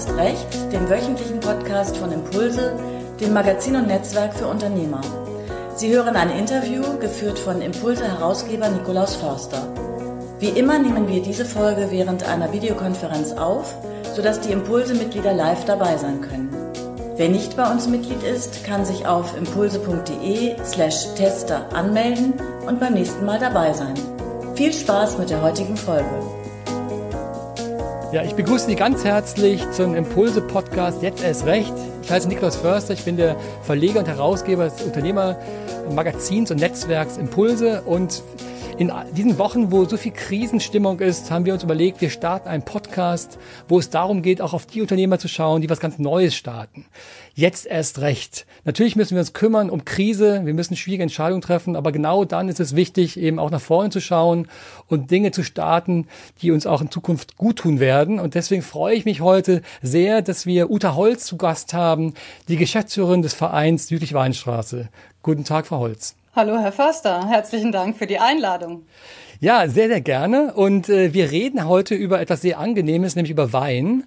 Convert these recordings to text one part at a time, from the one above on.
erst recht, dem wöchentlichen Podcast von Impulse, dem Magazin und Netzwerk für Unternehmer. Sie hören ein Interview, geführt von Impulse-Herausgeber Nikolaus Förster. Wie immer nehmen wir diese Folge während einer Videokonferenz auf, sodass die Impulse-Mitglieder live dabei sein können. Wer nicht bei uns Mitglied ist, kann sich auf impulse.de/slash tester anmelden und beim nächsten Mal dabei sein. Viel Spaß mit der heutigen Folge. Ja, ich begrüße Sie ganz herzlich zum Impulse-Podcast Jetzt erst recht. Ich heiße Niklas Förster, ich bin der Verleger und Herausgeber des Unternehmermagazins und Netzwerks Impulse und in diesen Wochen, wo so viel Krisenstimmung ist, haben wir uns überlegt, wir starten einen Podcast, wo es darum geht, auch auf die Unternehmer zu schauen, die was ganz Neues starten. Jetzt erst recht. Natürlich müssen wir uns kümmern um Krise, wir müssen schwierige Entscheidungen treffen, aber genau dann ist es wichtig, eben auch nach vorne zu schauen und Dinge zu starten, die uns auch in Zukunft gut tun werden. Und deswegen freue ich mich heute sehr, dass wir Uta Holz zu Gast haben, die Geschäftsführerin des Vereins Südlich Weinstraße. Guten Tag, Frau Holz. Hallo, Herr Förster. Herzlichen Dank für die Einladung. Ja, sehr, sehr gerne. Und äh, wir reden heute über etwas sehr Angenehmes, nämlich über Wein.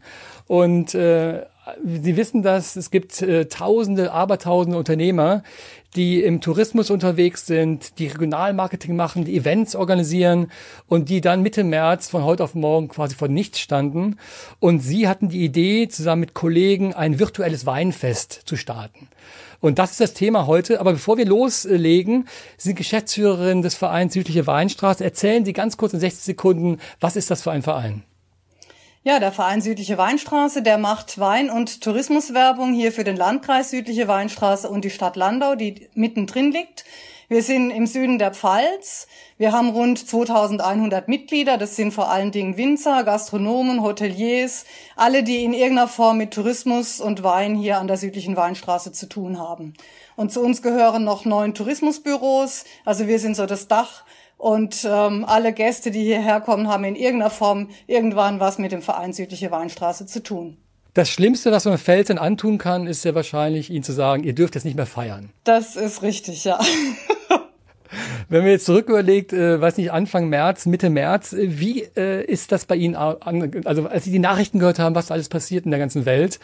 Und äh, Sie wissen dass es gibt äh, Tausende, Abertausende Unternehmer, die im Tourismus unterwegs sind, die Regionalmarketing machen, die Events organisieren und die dann Mitte März von heute auf morgen quasi vor nichts standen. Und sie hatten die Idee, zusammen mit Kollegen ein virtuelles Weinfest zu starten. Und das ist das Thema heute. Aber bevor wir loslegen, Sie sind Geschäftsführerin des Vereins Südliche Weinstraße. Erzählen Sie ganz kurz in 60 Sekunden, was ist das für ein Verein? Ja, der Verein Südliche Weinstraße, der macht Wein- und Tourismuswerbung hier für den Landkreis Südliche Weinstraße und die Stadt Landau, die mittendrin liegt. Wir sind im Süden der Pfalz. Wir haben rund 2100 Mitglieder. Das sind vor allen Dingen Winzer, Gastronomen, Hoteliers, alle, die in irgendeiner Form mit Tourismus und Wein hier an der südlichen Weinstraße zu tun haben. Und zu uns gehören noch neun Tourismusbüros. Also wir sind so das Dach. Und ähm, alle Gäste, die hierher kommen, haben in irgendeiner Form irgendwann was mit dem Verein Südliche Weinstraße zu tun. Das Schlimmste, was man Felsen antun kann, ist ja wahrscheinlich, ihnen zu sagen, ihr dürft jetzt nicht mehr feiern. Das ist richtig, ja. Wenn man jetzt zurück überlegt, äh, weiß nicht, Anfang März, Mitte März, äh, wie äh, ist das bei Ihnen, also als Sie die Nachrichten gehört haben, was alles passiert in der ganzen Welt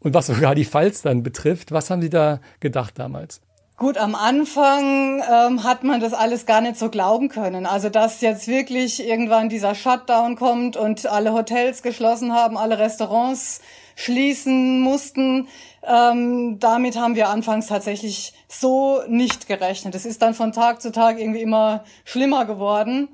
und was sogar die Pfalz dann betrifft, was haben Sie da gedacht damals? Gut, am Anfang ähm, hat man das alles gar nicht so glauben können. Also dass jetzt wirklich irgendwann dieser Shutdown kommt und alle Hotels geschlossen haben, alle Restaurants schließen mussten. Ähm, damit haben wir anfangs tatsächlich so nicht gerechnet. Es ist dann von Tag zu Tag irgendwie immer schlimmer geworden.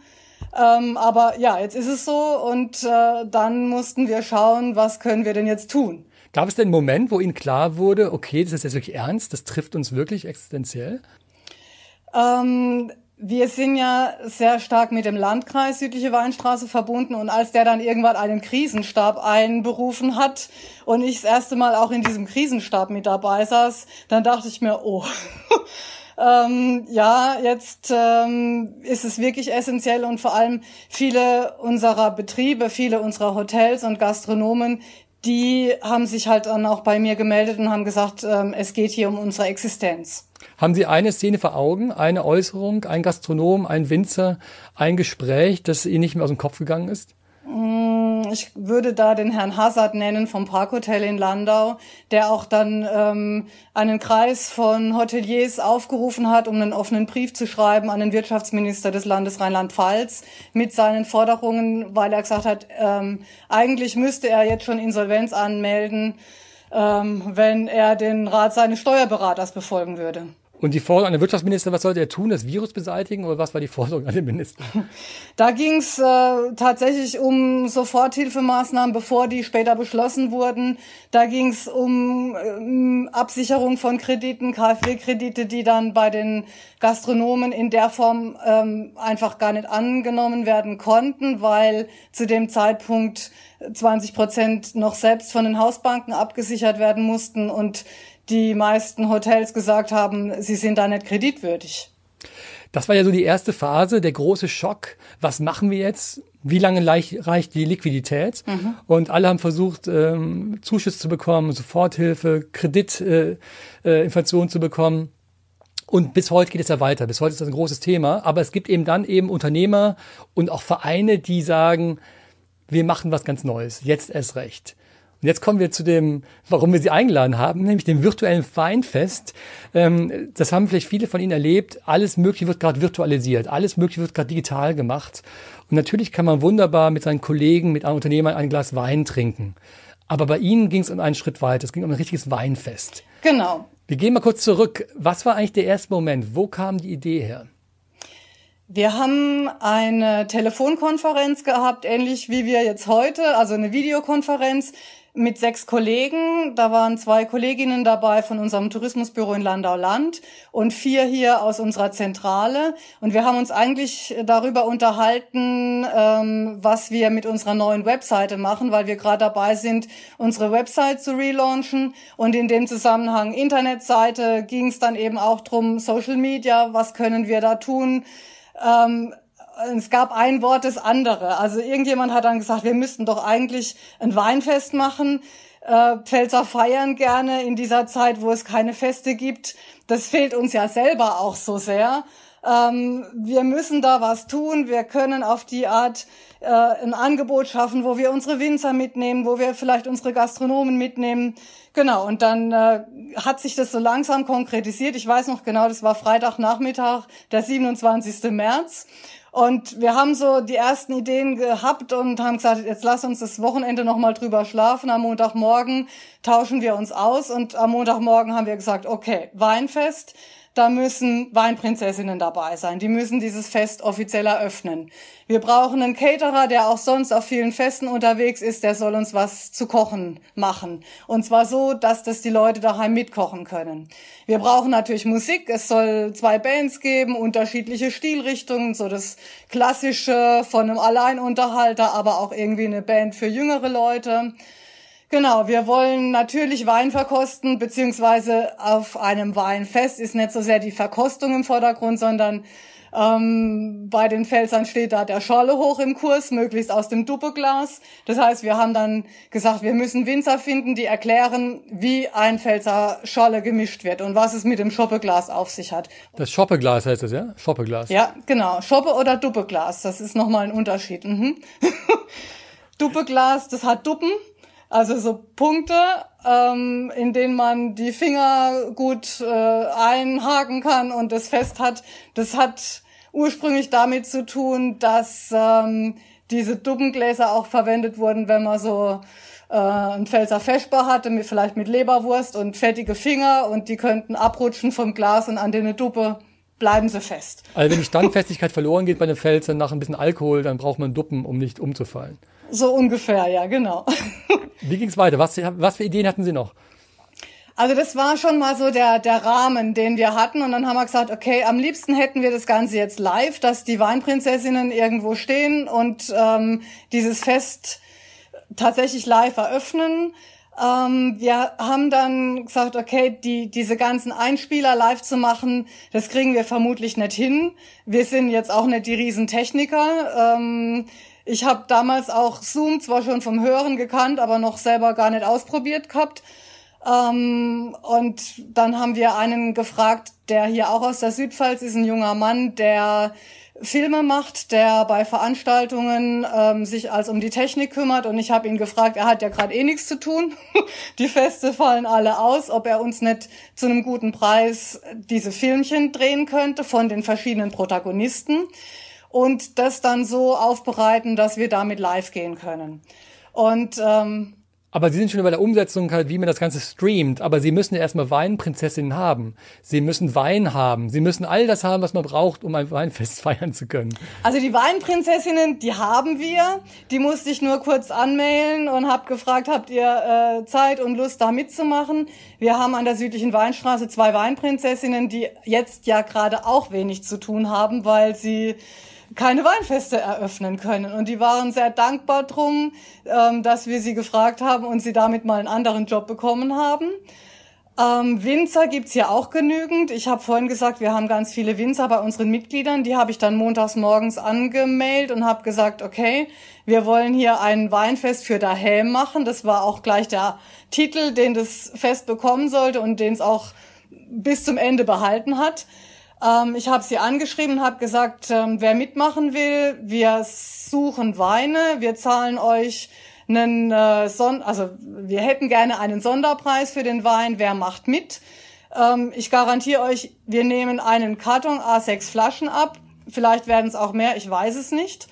Ähm, aber ja, jetzt ist es so und äh, dann mussten wir schauen, was können wir denn jetzt tun. Gab es denn einen Moment, wo Ihnen klar wurde, okay, das ist jetzt wirklich ernst, das trifft uns wirklich existenziell? Ähm, wir sind ja sehr stark mit dem Landkreis Südliche Weinstraße verbunden und als der dann irgendwann einen Krisenstab einberufen hat und ich das erste Mal auch in diesem Krisenstab mit dabei saß, dann dachte ich mir, oh, ähm, ja, jetzt ähm, ist es wirklich essentiell und vor allem viele unserer Betriebe, viele unserer Hotels und Gastronomen, die haben sich halt dann auch bei mir gemeldet und haben gesagt, ähm, es geht hier um unsere Existenz. Haben Sie eine Szene vor Augen, eine Äußerung, ein Gastronom, ein Winzer, ein Gespräch, das Ihnen nicht mehr aus dem Kopf gegangen ist? Mm, ich würde da den Herrn Hazard nennen vom Parkhotel in Landau, der auch dann ähm, einen Kreis von Hoteliers aufgerufen hat, um einen offenen Brief zu schreiben an den Wirtschaftsminister des Landes Rheinland-Pfalz mit seinen Forderungen, weil er gesagt hat, ähm, eigentlich müsste er jetzt schon Insolvenz anmelden, ähm, wenn er den Rat seines Steuerberaters befolgen würde. Und die Forderung an den Wirtschaftsminister, was sollte er tun? Das Virus beseitigen oder was war die Forderung an den Minister? Da ging es äh, tatsächlich um Soforthilfemaßnahmen, bevor die später beschlossen wurden. Da ging es um ähm, Absicherung von Krediten, KfW-Kredite, die dann bei den Gastronomen in der Form ähm, einfach gar nicht angenommen werden konnten, weil zu dem Zeitpunkt 20 Prozent noch selbst von den Hausbanken abgesichert werden mussten und die meisten Hotels gesagt haben, sie sind da nicht kreditwürdig. Das war ja so die erste Phase, der große Schock. Was machen wir jetzt? Wie lange reicht die Liquidität? Mhm. Und alle haben versucht, ähm, Zuschuss zu bekommen, Soforthilfe, Kreditinflation äh, äh, zu bekommen. Und bis heute geht es ja weiter. Bis heute ist das ein großes Thema. Aber es gibt eben dann eben Unternehmer und auch Vereine, die sagen, wir machen was ganz Neues. Jetzt erst recht. Und jetzt kommen wir zu dem, warum wir Sie eingeladen haben, nämlich dem virtuellen Weinfest. Ähm, das haben vielleicht viele von Ihnen erlebt. Alles Mögliche wird gerade virtualisiert. Alles Mögliche wird gerade digital gemacht. Und natürlich kann man wunderbar mit seinen Kollegen, mit anderen Unternehmern ein Glas Wein trinken. Aber bei Ihnen ging es um einen Schritt weiter. Es ging um ein richtiges Weinfest. Genau. Wir gehen mal kurz zurück. Was war eigentlich der erste Moment? Wo kam die Idee her? Wir haben eine Telefonkonferenz gehabt, ähnlich wie wir jetzt heute, also eine Videokonferenz mit sechs Kollegen. Da waren zwei Kolleginnen dabei von unserem Tourismusbüro in Landau-Land und vier hier aus unserer Zentrale. Und wir haben uns eigentlich darüber unterhalten, ähm, was wir mit unserer neuen Webseite machen, weil wir gerade dabei sind, unsere Website zu relaunchen. Und in dem Zusammenhang Internetseite ging es dann eben auch drum, Social Media, was können wir da tun? Ähm, es gab ein Wort das andere. Also irgendjemand hat dann gesagt, wir müssten doch eigentlich ein Weinfest machen. Äh, Pfälzer feiern gerne in dieser Zeit, wo es keine Feste gibt. Das fehlt uns ja selber auch so sehr. Ähm, wir müssen da was tun. Wir können auf die Art äh, ein Angebot schaffen, wo wir unsere Winzer mitnehmen, wo wir vielleicht unsere Gastronomen mitnehmen. Genau, und dann äh, hat sich das so langsam konkretisiert. Ich weiß noch genau, das war Freitagnachmittag, der 27. März. Und wir haben so die ersten Ideen gehabt und haben gesagt, jetzt lass uns das Wochenende nochmal drüber schlafen. Am Montagmorgen tauschen wir uns aus und am Montagmorgen haben wir gesagt, okay, Weinfest da müssen Weinprinzessinnen dabei sein. Die müssen dieses Fest offiziell eröffnen. Wir brauchen einen Caterer, der auch sonst auf vielen Festen unterwegs ist, der soll uns was zu kochen machen. Und zwar so, dass das die Leute daheim mitkochen können. Wir brauchen natürlich Musik. Es soll zwei Bands geben, unterschiedliche Stilrichtungen, so das Klassische von einem Alleinunterhalter, aber auch irgendwie eine Band für jüngere Leute. Genau, wir wollen natürlich Wein verkosten, beziehungsweise auf einem Weinfest ist nicht so sehr die Verkostung im Vordergrund, sondern ähm, bei den Pfälzern steht da der Scholle hoch im Kurs, möglichst aus dem Duppeglas. Das heißt, wir haben dann gesagt, wir müssen Winzer finden, die erklären, wie ein Pfälzer Scholle gemischt wird und was es mit dem Schoppeglas auf sich hat. Das Schoppeglas heißt es, ja? Schoppeglas. Ja, genau. Schoppe oder Duppeglas, das ist nochmal ein Unterschied. Mhm. Duppeglas, das hat Duppen also so Punkte, ähm, in denen man die Finger gut äh, einhaken kann und das fest hat. Das hat ursprünglich damit zu tun, dass ähm, diese Dubbengläser auch verwendet wurden, wenn man so äh, ein Pfälzer Feschbar hatte, vielleicht mit Leberwurst und fettige Finger und die könnten abrutschen vom Glas und an den Duppe bleiben sie fest. Also wenn die Standfestigkeit verloren geht bei den Pfälzern nach ein bisschen Alkohol, dann braucht man Duppen, um nicht umzufallen. So ungefähr, ja, genau. Wie ging es weiter? Was, was für Ideen hatten Sie noch? Also das war schon mal so der, der Rahmen, den wir hatten. Und dann haben wir gesagt, okay, am liebsten hätten wir das Ganze jetzt live, dass die Weinprinzessinnen irgendwo stehen und ähm, dieses Fest tatsächlich live eröffnen. Ähm, wir haben dann gesagt, okay, die, diese ganzen Einspieler live zu machen, das kriegen wir vermutlich nicht hin. Wir sind jetzt auch nicht die Riesentechniker. Ähm, ich habe damals auch Zoom zwar schon vom Hören gekannt, aber noch selber gar nicht ausprobiert gehabt. Ähm, und dann haben wir einen gefragt, der hier auch aus der Südpfalz ist, ein junger Mann, der Filme macht, der bei Veranstaltungen ähm, sich als um die Technik kümmert. Und ich habe ihn gefragt, er hat ja gerade eh nichts zu tun. die Feste fallen alle aus, ob er uns nicht zu einem guten Preis diese Filmchen drehen könnte von den verschiedenen Protagonisten und das dann so aufbereiten, dass wir damit live gehen können. Und ähm, aber Sie sind schon über der Umsetzung halt, wie man das Ganze streamt. Aber Sie müssen ja erstmal Weinprinzessinnen haben. Sie müssen Wein haben. Sie müssen all das haben, was man braucht, um ein Weinfest feiern zu können. Also die Weinprinzessinnen, die haben wir. Die musste ich nur kurz anmailen und habe gefragt, habt ihr äh, Zeit und Lust, da mitzumachen? Wir haben an der südlichen Weinstraße zwei Weinprinzessinnen, die jetzt ja gerade auch wenig zu tun haben, weil sie keine Weinfeste eröffnen können. Und die waren sehr dankbar drum, ähm, dass wir sie gefragt haben und sie damit mal einen anderen Job bekommen haben. Ähm, Winzer gibt's hier auch genügend. Ich habe vorhin gesagt, wir haben ganz viele Winzer bei unseren Mitgliedern. Die habe ich dann montags morgens angemeldet und habe gesagt, okay, wir wollen hier ein Weinfest für daheim machen. Das war auch gleich der Titel, den das Fest bekommen sollte und den es auch bis zum Ende behalten hat. Ähm, ich habe sie angeschrieben habe gesagt, ähm, wer mitmachen will, wir suchen Weine, wir zahlen euch einen äh, Son also wir hätten gerne einen Sonderpreis für den Wein. Wer macht mit? Ähm, ich garantiere euch, wir nehmen einen Karton A6 Flaschen ab. Vielleicht werden es auch mehr, ich weiß es nicht.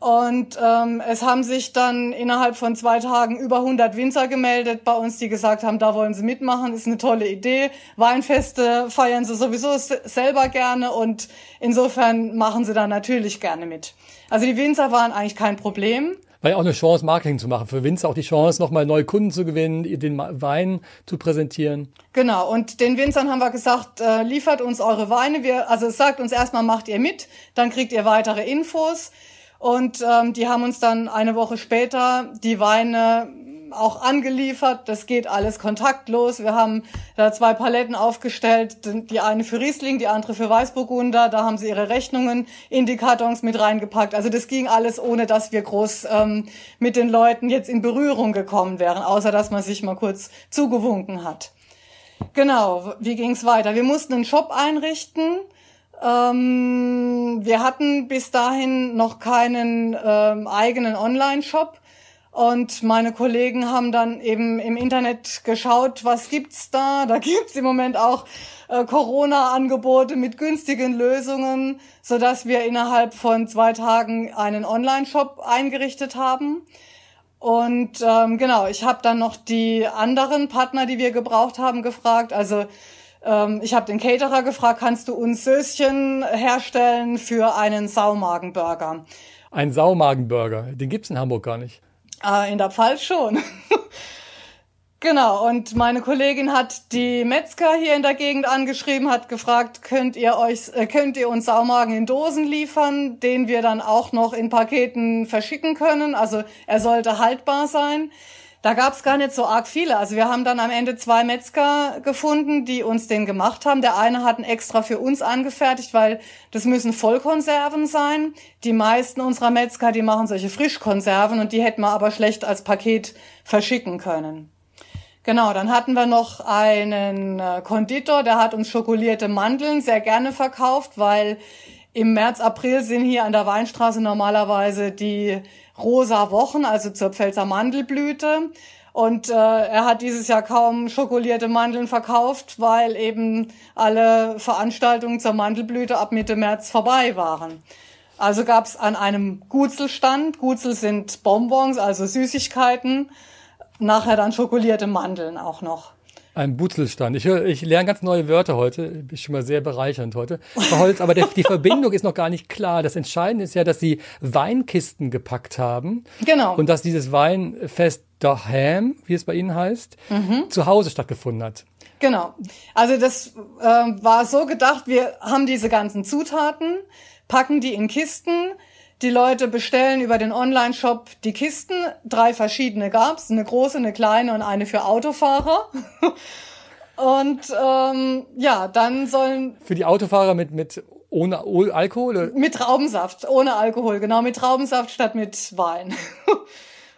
Und ähm, es haben sich dann innerhalb von zwei Tagen über 100 Winzer gemeldet bei uns, die gesagt haben, da wollen sie mitmachen, ist eine tolle Idee. Weinfeste feiern sie sowieso selber gerne und insofern machen sie da natürlich gerne mit. Also die Winzer waren eigentlich kein Problem. War ja auch eine Chance, Marketing zu machen. Für Winzer auch die Chance, nochmal neue Kunden zu gewinnen, den Wein zu präsentieren. Genau. Und den Winzern haben wir gesagt, äh, liefert uns eure Weine. Wir, also sagt uns erstmal, macht ihr mit, dann kriegt ihr weitere Infos. Und ähm, die haben uns dann eine Woche später die Weine auch angeliefert. Das geht alles kontaktlos. Wir haben da zwei Paletten aufgestellt, die eine für Riesling, die andere für Weißburgunder. Da haben sie ihre Rechnungen in die Kartons mit reingepackt. Also das ging alles, ohne dass wir groß ähm, mit den Leuten jetzt in Berührung gekommen wären, außer dass man sich mal kurz zugewunken hat. Genau, wie ging's weiter? Wir mussten einen Shop einrichten. Ähm, wir hatten bis dahin noch keinen ähm, eigenen Online-Shop. Und meine Kollegen haben dann eben im Internet geschaut, was gibt's da? Da gibt's im Moment auch äh, Corona-Angebote mit günstigen Lösungen, so dass wir innerhalb von zwei Tagen einen Online-Shop eingerichtet haben. Und ähm, genau, ich habe dann noch die anderen Partner, die wir gebraucht haben, gefragt. Also ich habe den Caterer gefragt, kannst du uns Söschen herstellen für einen Saumagenburger? Ein Saumagenburger, den gibt's in Hamburg gar nicht. Ah, in der Pfalz schon. genau, und meine Kollegin hat die Metzger hier in der Gegend angeschrieben, hat gefragt, könnt ihr euch, äh, könnt ihr uns Saumagen in Dosen liefern, den wir dann auch noch in Paketen verschicken können. Also er sollte haltbar sein. Da gab's gar nicht so arg viele. Also wir haben dann am Ende zwei Metzger gefunden, die uns den gemacht haben. Der eine hat einen extra für uns angefertigt, weil das müssen Vollkonserven sein. Die meisten unserer Metzger, die machen solche Frischkonserven und die hätten wir aber schlecht als Paket verschicken können. Genau, dann hatten wir noch einen äh, Konditor, der hat uns schokolierte Mandeln sehr gerne verkauft, weil im März, April sind hier an der Weinstraße normalerweise die rosa Wochen, also zur Pfälzer Mandelblüte. Und äh, er hat dieses Jahr kaum schokolierte Mandeln verkauft, weil eben alle Veranstaltungen zur Mandelblüte ab Mitte März vorbei waren. Also gab es an einem Gutzelstand, Gutzel sind Bonbons, also Süßigkeiten, nachher dann schokolierte Mandeln auch noch. Ein Butzelstand. Ich, höre, ich lerne ganz neue Wörter heute. Ist schon mal sehr bereichernd heute. Holz, aber der, die Verbindung ist noch gar nicht klar. Das Entscheidende ist ja, dass sie Weinkisten gepackt haben. Genau. Und dass dieses Weinfest daheim, wie es bei Ihnen heißt, mhm. zu Hause stattgefunden hat. Genau. Also das äh, war so gedacht, wir haben diese ganzen Zutaten, packen die in Kisten, die Leute bestellen über den Online-Shop die Kisten. Drei verschiedene gab's, eine große, eine kleine und eine für Autofahrer. und ähm, ja, dann sollen für die Autofahrer mit mit ohne Alkohol? Mit Traubensaft, ohne Alkohol, genau mit Traubensaft statt mit Wein.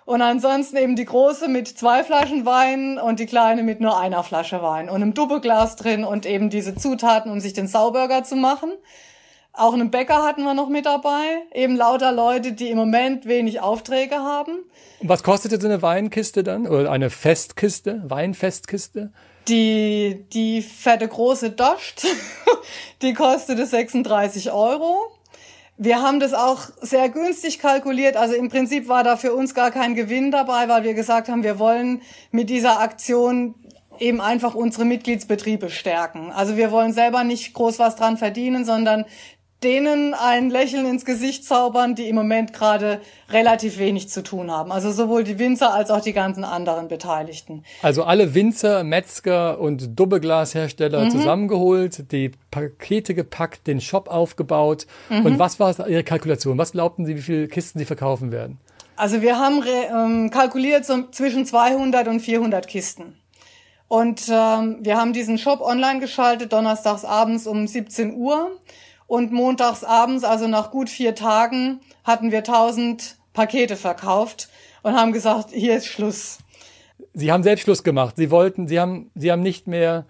Und ansonsten eben die große mit zwei Flaschen Wein und die kleine mit nur einer Flasche Wein und einem Doppelglas drin und eben diese Zutaten, um sich den Sauburger zu machen. Auch einen Bäcker hatten wir noch mit dabei. Eben lauter Leute, die im Moment wenig Aufträge haben. Und was kostete so eine Weinkiste dann? Oder eine Festkiste? Weinfestkiste? Die, die fette große Dost, die kostete 36 Euro. Wir haben das auch sehr günstig kalkuliert. Also im Prinzip war da für uns gar kein Gewinn dabei, weil wir gesagt haben, wir wollen mit dieser Aktion eben einfach unsere Mitgliedsbetriebe stärken. Also wir wollen selber nicht groß was dran verdienen, sondern denen ein Lächeln ins Gesicht zaubern, die im Moment gerade relativ wenig zu tun haben. Also sowohl die Winzer als auch die ganzen anderen Beteiligten. Also alle Winzer, Metzger und Doppelglashersteller mhm. zusammengeholt, die Pakete gepackt, den Shop aufgebaut. Mhm. Und was war Ihre Kalkulation? Was glaubten Sie, wie viele Kisten Sie verkaufen werden? Also wir haben ähm, kalkuliert so zwischen 200 und 400 Kisten. Und ähm, wir haben diesen Shop online geschaltet, donnerstags abends um 17 Uhr. Und montags abends, also nach gut vier Tagen, hatten wir 1000 Pakete verkauft und haben gesagt, hier ist Schluss. Sie haben selbst Schluss gemacht. Sie wollten, Sie haben, Sie haben nicht mehr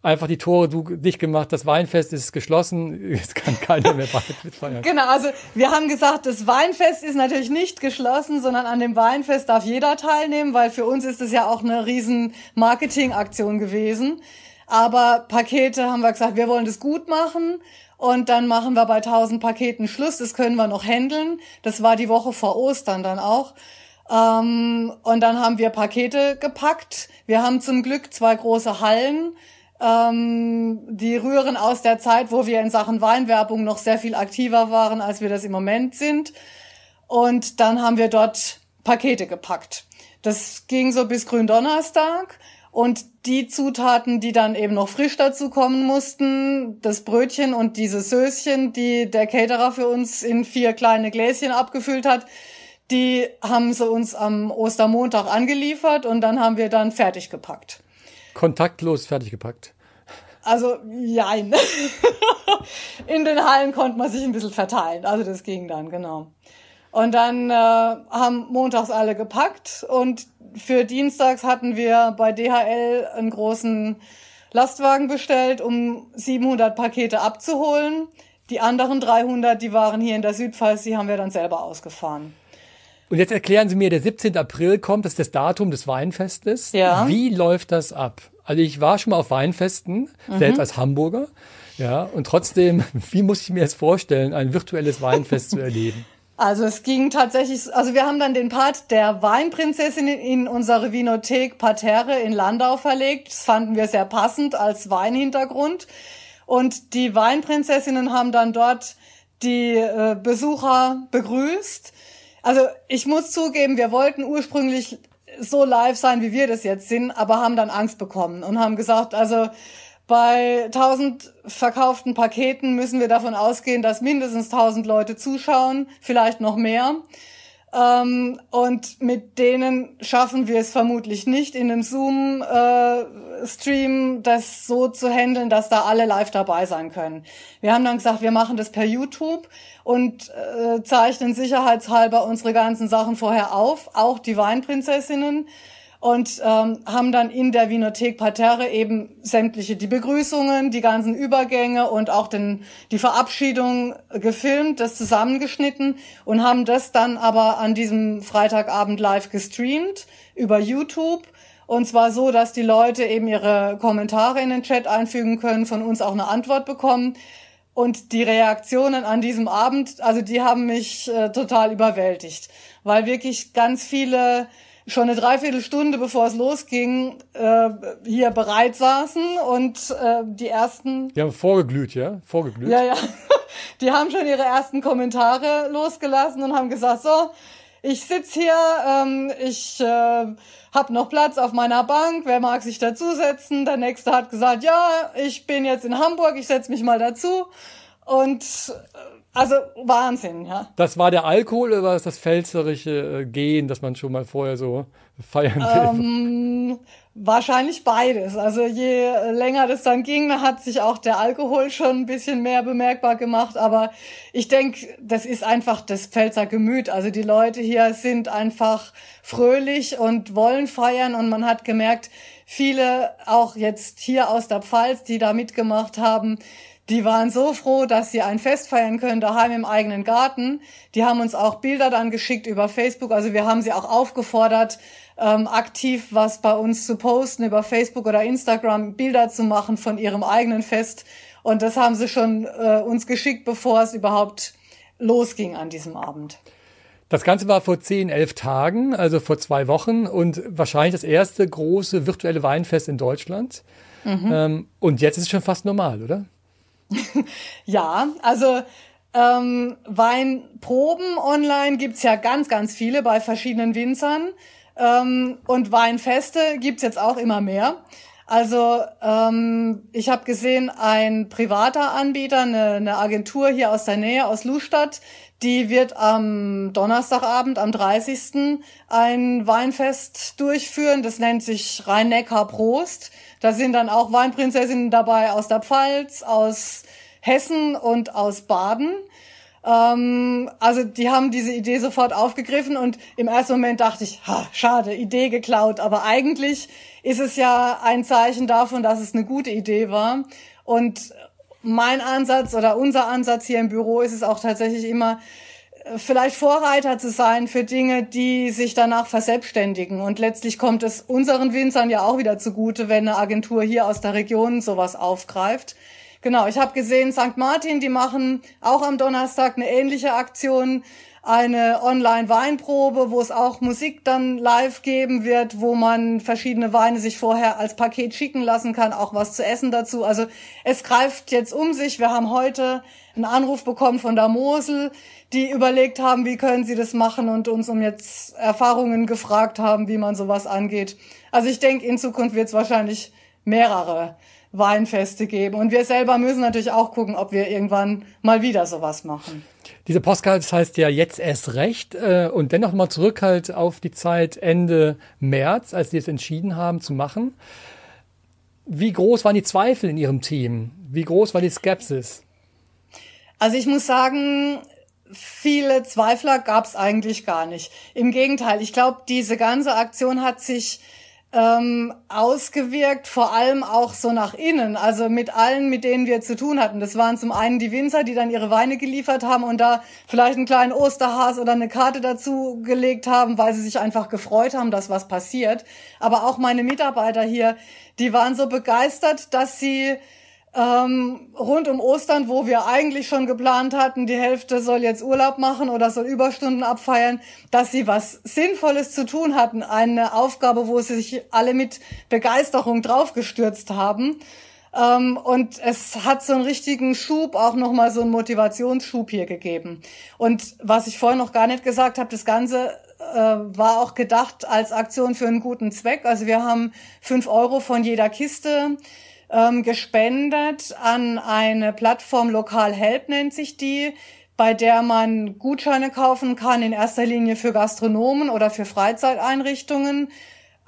einfach die Tore dicht gemacht, das Weinfest ist geschlossen, jetzt kann keiner mehr mitfeiern. Genau, also wir haben gesagt, das Weinfest ist natürlich nicht geschlossen, sondern an dem Weinfest darf jeder teilnehmen, weil für uns ist es ja auch eine riesen Marketingaktion gewesen. Aber Pakete haben wir gesagt, wir wollen das gut machen und dann machen wir bei 1000 Paketen Schluss. Das können wir noch handeln. Das war die Woche vor Ostern dann auch. Ähm, und dann haben wir Pakete gepackt. Wir haben zum Glück zwei große Hallen. Ähm, die rühren aus der Zeit, wo wir in Sachen Weinwerbung noch sehr viel aktiver waren, als wir das im Moment sind. Und dann haben wir dort Pakete gepackt. Das ging so bis Gründonnerstag. Und die Zutaten, die dann eben noch frisch dazu kommen mussten, das Brötchen und diese Söschen, die der Caterer für uns in vier kleine Gläschen abgefüllt hat, die haben sie uns am Ostermontag angeliefert und dann haben wir dann fertig gepackt. Kontaktlos fertig gepackt. Also, jein. in den Hallen konnte man sich ein bisschen verteilen. Also das ging dann, genau. Und dann äh, haben montags alle gepackt und für Dienstags hatten wir bei DHL einen großen Lastwagen bestellt, um 700 Pakete abzuholen. Die anderen 300, die waren hier in der Südpfalz, die haben wir dann selber ausgefahren. Und jetzt erklären Sie mir, der 17. April kommt, das ist das Datum des Weinfestes. Ja. Wie läuft das ab? Also ich war schon mal auf Weinfesten, mhm. selbst als Hamburger. Ja, und trotzdem, wie muss ich mir jetzt vorstellen, ein virtuelles Weinfest zu erleben? Also es ging tatsächlich, also wir haben dann den Part der Weinprinzessin in unsere Vinothek Parterre in Landau verlegt. Das fanden wir sehr passend als Weinhintergrund. Und die Weinprinzessinnen haben dann dort die äh, Besucher begrüßt. Also ich muss zugeben, wir wollten ursprünglich so live sein, wie wir das jetzt sind, aber haben dann Angst bekommen und haben gesagt, also bei 1000 verkauften Paketen müssen wir davon ausgehen, dass mindestens 1000 Leute zuschauen, vielleicht noch mehr. Ähm, und mit denen schaffen wir es vermutlich nicht, in einem Zoom-Stream äh, das so zu handeln, dass da alle live dabei sein können. Wir haben dann gesagt, wir machen das per YouTube und äh, zeichnen sicherheitshalber unsere ganzen Sachen vorher auf, auch die Weinprinzessinnen und ähm, haben dann in der Vinothek Parterre eben sämtliche die Begrüßungen, die ganzen Übergänge und auch den, die Verabschiedung gefilmt, das zusammengeschnitten und haben das dann aber an diesem Freitagabend live gestreamt über YouTube. Und zwar so, dass die Leute eben ihre Kommentare in den Chat einfügen können, von uns auch eine Antwort bekommen. Und die Reaktionen an diesem Abend, also die haben mich äh, total überwältigt, weil wirklich ganz viele schon eine Dreiviertelstunde, bevor es losging, äh, hier bereit saßen und äh, die ersten. Die haben vorgeglüht, ja? Vorgeglüht. Ja, ja. Die haben schon ihre ersten Kommentare losgelassen und haben gesagt, so, ich sitz hier, ähm, ich äh, habe noch Platz auf meiner Bank, wer mag sich dazusetzen? Der nächste hat gesagt, ja, ich bin jetzt in Hamburg, ich setz mich mal dazu. Und äh, also Wahnsinn, ja. Das war der Alkohol oder war das das pfälzerische äh, Gehen, dass man schon mal vorher so feiern will? Ähm, wahrscheinlich beides. Also je länger das dann ging, hat sich auch der Alkohol schon ein bisschen mehr bemerkbar gemacht. Aber ich denke, das ist einfach das Pfälzer Gemüt. Also die Leute hier sind einfach fröhlich und wollen feiern. Und man hat gemerkt, viele auch jetzt hier aus der Pfalz, die da mitgemacht haben, die waren so froh, dass sie ein Fest feiern können, daheim im eigenen Garten. Die haben uns auch Bilder dann geschickt über Facebook. Also wir haben sie auch aufgefordert, ähm, aktiv was bei uns zu posten über Facebook oder Instagram, Bilder zu machen von ihrem eigenen Fest. Und das haben sie schon äh, uns geschickt, bevor es überhaupt losging an diesem Abend. Das Ganze war vor zehn, elf Tagen, also vor zwei Wochen und wahrscheinlich das erste große virtuelle Weinfest in Deutschland. Mhm. Ähm, und jetzt ist es schon fast normal, oder? ja, also ähm, Weinproben online gibt's ja ganz, ganz viele bei verschiedenen Winzern. Ähm, und Weinfeste gibt's jetzt auch immer mehr. Also ähm, ich habe gesehen, ein privater Anbieter, eine, eine Agentur hier aus der Nähe, aus Lustadt, die wird am Donnerstagabend, am 30. ein Weinfest durchführen. Das nennt sich Rhein-Neckar Prost. Da sind dann auch Weinprinzessinnen dabei aus der Pfalz, aus Hessen und aus Baden. Ähm, also die haben diese Idee sofort aufgegriffen und im ersten Moment dachte ich, ha, schade, Idee geklaut. Aber eigentlich ist es ja ein Zeichen davon, dass es eine gute Idee war. Und mein Ansatz oder unser Ansatz hier im Büro ist es auch tatsächlich immer, äh, vielleicht Vorreiter zu sein für Dinge, die sich danach verselbstständigen. Und letztlich kommt es unseren Winzern ja auch wieder zugute, wenn eine Agentur hier aus der Region sowas aufgreift. Genau, ich habe gesehen, St. Martin, die machen auch am Donnerstag eine ähnliche Aktion, eine Online-Weinprobe, wo es auch Musik dann live geben wird, wo man verschiedene Weine sich vorher als Paket schicken lassen kann, auch was zu essen dazu. Also es greift jetzt um sich. Wir haben heute einen Anruf bekommen von der Mosel, die überlegt haben, wie können sie das machen und uns um jetzt Erfahrungen gefragt haben, wie man sowas angeht. Also ich denke, in Zukunft wird es wahrscheinlich mehrere Weinfeste geben. Und wir selber müssen natürlich auch gucken, ob wir irgendwann mal wieder sowas machen. Diese Postcard heißt ja jetzt erst recht äh, und dennoch mal zurück halt auf die Zeit Ende März, als Sie es entschieden haben zu machen. Wie groß waren die Zweifel in Ihrem Team? Wie groß war die Skepsis? Also ich muss sagen, viele Zweifler gab es eigentlich gar nicht. Im Gegenteil, ich glaube, diese ganze Aktion hat sich ähm, ausgewirkt, vor allem auch so nach innen, also mit allen, mit denen wir zu tun hatten. Das waren zum einen die Winzer, die dann ihre Weine geliefert haben und da vielleicht einen kleinen Osterhas oder eine Karte dazu gelegt haben, weil sie sich einfach gefreut haben, dass was passiert. Aber auch meine Mitarbeiter hier, die waren so begeistert, dass sie ähm, rund um Ostern, wo wir eigentlich schon geplant hatten, die Hälfte soll jetzt Urlaub machen oder soll Überstunden abfeiern, dass sie was Sinnvolles zu tun hatten. Eine Aufgabe, wo sie sich alle mit Begeisterung draufgestürzt haben. Ähm, und es hat so einen richtigen Schub, auch nochmal so einen Motivationsschub hier gegeben. Und was ich vorhin noch gar nicht gesagt habe, das Ganze äh, war auch gedacht als Aktion für einen guten Zweck. Also wir haben fünf Euro von jeder Kiste ähm, gespendet an eine Plattform Lokal Help nennt sich die, bei der man Gutscheine kaufen kann, in erster Linie für Gastronomen oder für Freizeiteinrichtungen.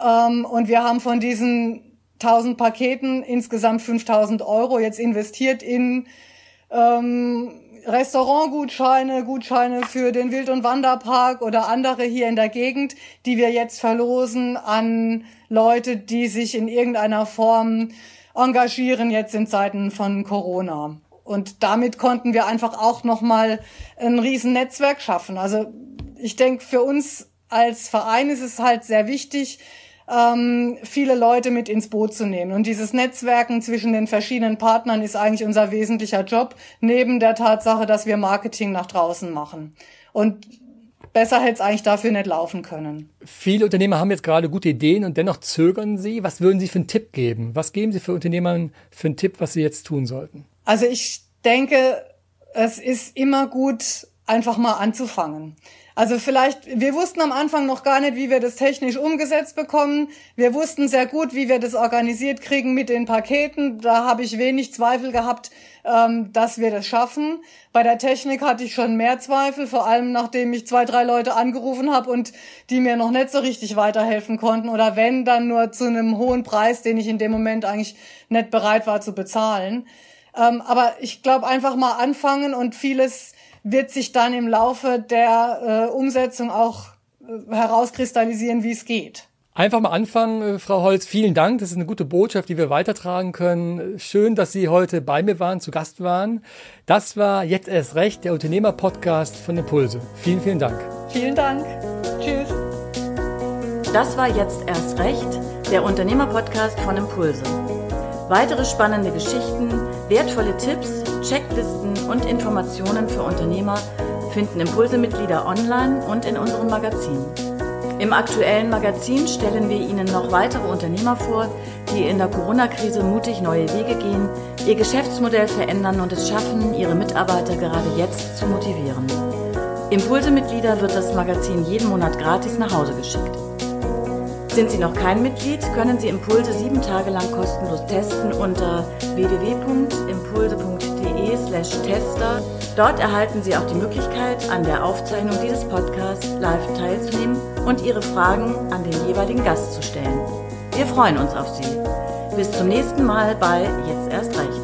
Ähm, und wir haben von diesen 1000 Paketen insgesamt 5000 Euro jetzt investiert in ähm, Restaurantgutscheine, Gutscheine für den Wild- und Wanderpark oder andere hier in der Gegend, die wir jetzt verlosen an Leute, die sich in irgendeiner Form engagieren jetzt in Zeiten von Corona. Und damit konnten wir einfach auch nochmal ein riesen Netzwerk schaffen. Also ich denke, für uns als Verein ist es halt sehr wichtig, ähm, viele Leute mit ins Boot zu nehmen. Und dieses Netzwerken zwischen den verschiedenen Partnern ist eigentlich unser wesentlicher Job, neben der Tatsache, dass wir Marketing nach draußen machen. Und besser hätte es eigentlich dafür nicht laufen können. Viele Unternehmer haben jetzt gerade gute Ideen und dennoch zögern sie. Was würden Sie für einen Tipp geben? Was geben Sie für Unternehmern für einen Tipp, was sie jetzt tun sollten? Also ich denke, es ist immer gut, einfach mal anzufangen. Also vielleicht, wir wussten am Anfang noch gar nicht, wie wir das technisch umgesetzt bekommen. Wir wussten sehr gut, wie wir das organisiert kriegen mit den Paketen. Da habe ich wenig Zweifel gehabt, ähm, dass wir das schaffen. Bei der Technik hatte ich schon mehr Zweifel, vor allem nachdem ich zwei, drei Leute angerufen habe und die mir noch nicht so richtig weiterhelfen konnten. Oder wenn, dann nur zu einem hohen Preis, den ich in dem Moment eigentlich nicht bereit war zu bezahlen. Ähm, aber ich glaube, einfach mal anfangen und vieles wird sich dann im Laufe der äh, Umsetzung auch äh, herauskristallisieren, wie es geht. Einfach mal anfangen, äh, Frau Holz. Vielen Dank. Das ist eine gute Botschaft, die wir weitertragen können. Schön, dass Sie heute bei mir waren, zu Gast waren. Das war jetzt erst recht der Unternehmer-Podcast von Impulse. Vielen, vielen Dank. Vielen Dank. Tschüss. Das war jetzt erst recht der Unternehmer-Podcast von Impulse. Weitere spannende Geschichten, wertvolle Tipps, Checklisten und Informationen für Unternehmer finden Impulse-Mitglieder online und in unserem Magazin. Im aktuellen Magazin stellen wir Ihnen noch weitere Unternehmer vor, die in der Corona-Krise mutig neue Wege gehen, ihr Geschäftsmodell verändern und es schaffen, ihre Mitarbeiter gerade jetzt zu motivieren. Impulse-Mitglieder wird das Magazin jeden Monat gratis nach Hause geschickt. Sind Sie noch kein Mitglied, können Sie Impulse sieben Tage lang kostenlos testen unter www.impulse.de/tester. Dort erhalten Sie auch die Möglichkeit, an der Aufzeichnung dieses Podcasts live teilzunehmen und Ihre Fragen an den jeweiligen Gast zu stellen. Wir freuen uns auf Sie. Bis zum nächsten Mal bei Jetzt erst recht.